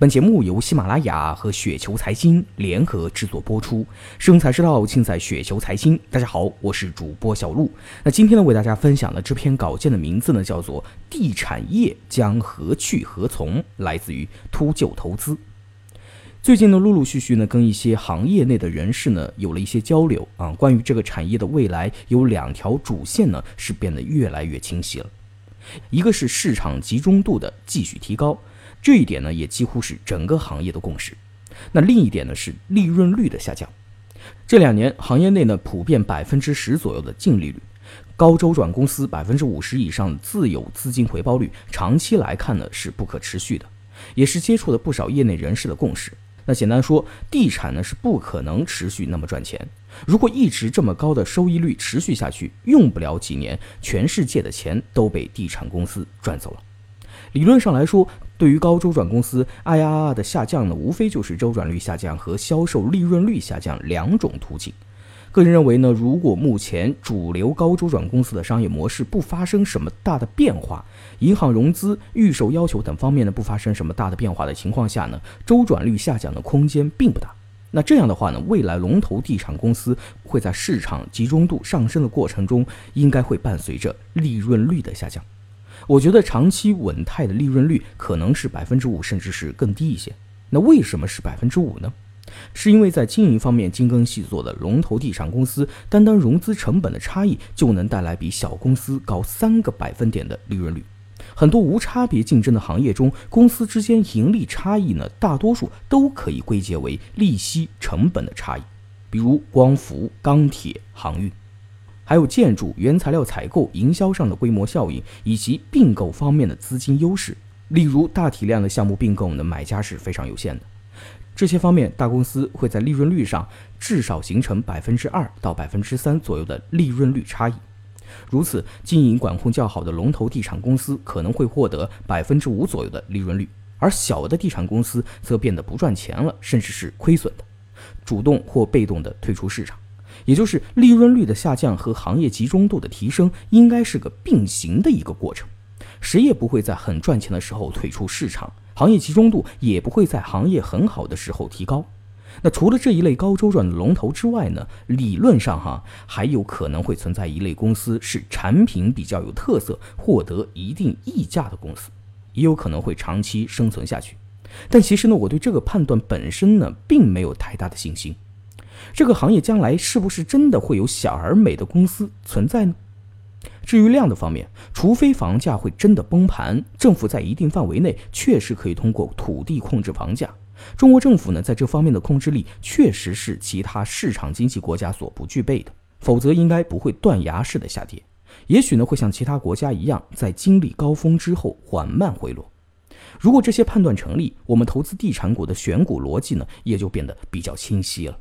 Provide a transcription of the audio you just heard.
本节目由喜马拉雅和雪球财经联合制作播出，生财之道尽在雪球财经。大家好，我是主播小璐。那今天呢，为大家分享的这篇稿件的名字呢，叫做《地产业将何去何从》，来自于秃鹫投资。最近呢，陆陆续续呢，跟一些行业内的人士呢，有了一些交流啊。关于这个产业的未来，有两条主线呢，是变得越来越清晰了。一个是市场集中度的继续提高。这一点呢，也几乎是整个行业的共识。那另一点呢，是利润率的下降。这两年行业内呢，普遍百分之十左右的净利率，高周转公司百分之五十以上自有资金回报率，长期来看呢是不可持续的，也是接触了不少业内人士的共识。那简单说，地产呢是不可能持续那么赚钱。如果一直这么高的收益率持续下去，用不了几年，全世界的钱都被地产公司赚走了。理论上来说，对于高周转公司，IRR 的下降呢，无非就是周转率下降和销售利润率下降两种途径。个人认为呢，如果目前主流高周转公司的商业模式不发生什么大的变化，银行融资、预售要求等方面呢不发生什么大的变化的情况下呢，周转率下降的空间并不大。那这样的话呢，未来龙头地产公司会在市场集中度上升的过程中，应该会伴随着利润率的下降。我觉得长期稳态的利润率可能是百分之五，甚至是更低一些。那为什么是百分之五呢？是因为在经营方面精耕细作的龙头地产公司，单单融资成本的差异就能带来比小公司高三个百分点的利润率。很多无差别竞争的行业中，公司之间盈利差异呢，大多数都可以归结为利息成本的差异，比如光伏、钢铁、航运。还有建筑原材料采购、营销上的规模效应，以及并购方面的资金优势。例如，大体量的项目并购呢，买家是非常有限的。这些方面，大公司会在利润率上至少形成百分之二到百分之三左右的利润率差异。如此，经营管控较好的龙头地产公司可能会获得百分之五左右的利润率，而小的地产公司则变得不赚钱了，甚至是亏损的，主动或被动的退出市场。也就是利润率的下降和行业集中度的提升应该是个并行的一个过程，谁也不会在很赚钱的时候退出市场，行业集中度也不会在行业很好的时候提高。那除了这一类高周转的龙头之外呢，理论上哈还有可能会存在一类公司是产品比较有特色，获得一定溢价的公司，也有可能会长期生存下去。但其实呢，我对这个判断本身呢并没有太大的信心。这个行业将来是不是真的会有小而美的公司存在呢？至于量的方面，除非房价会真的崩盘，政府在一定范围内确实可以通过土地控制房价。中国政府呢，在这方面的控制力确实是其他市场经济国家所不具备的，否则应该不会断崖式的下跌。也许呢，会像其他国家一样，在经历高峰之后缓慢回落。如果这些判断成立，我们投资地产股的选股逻辑呢，也就变得比较清晰了。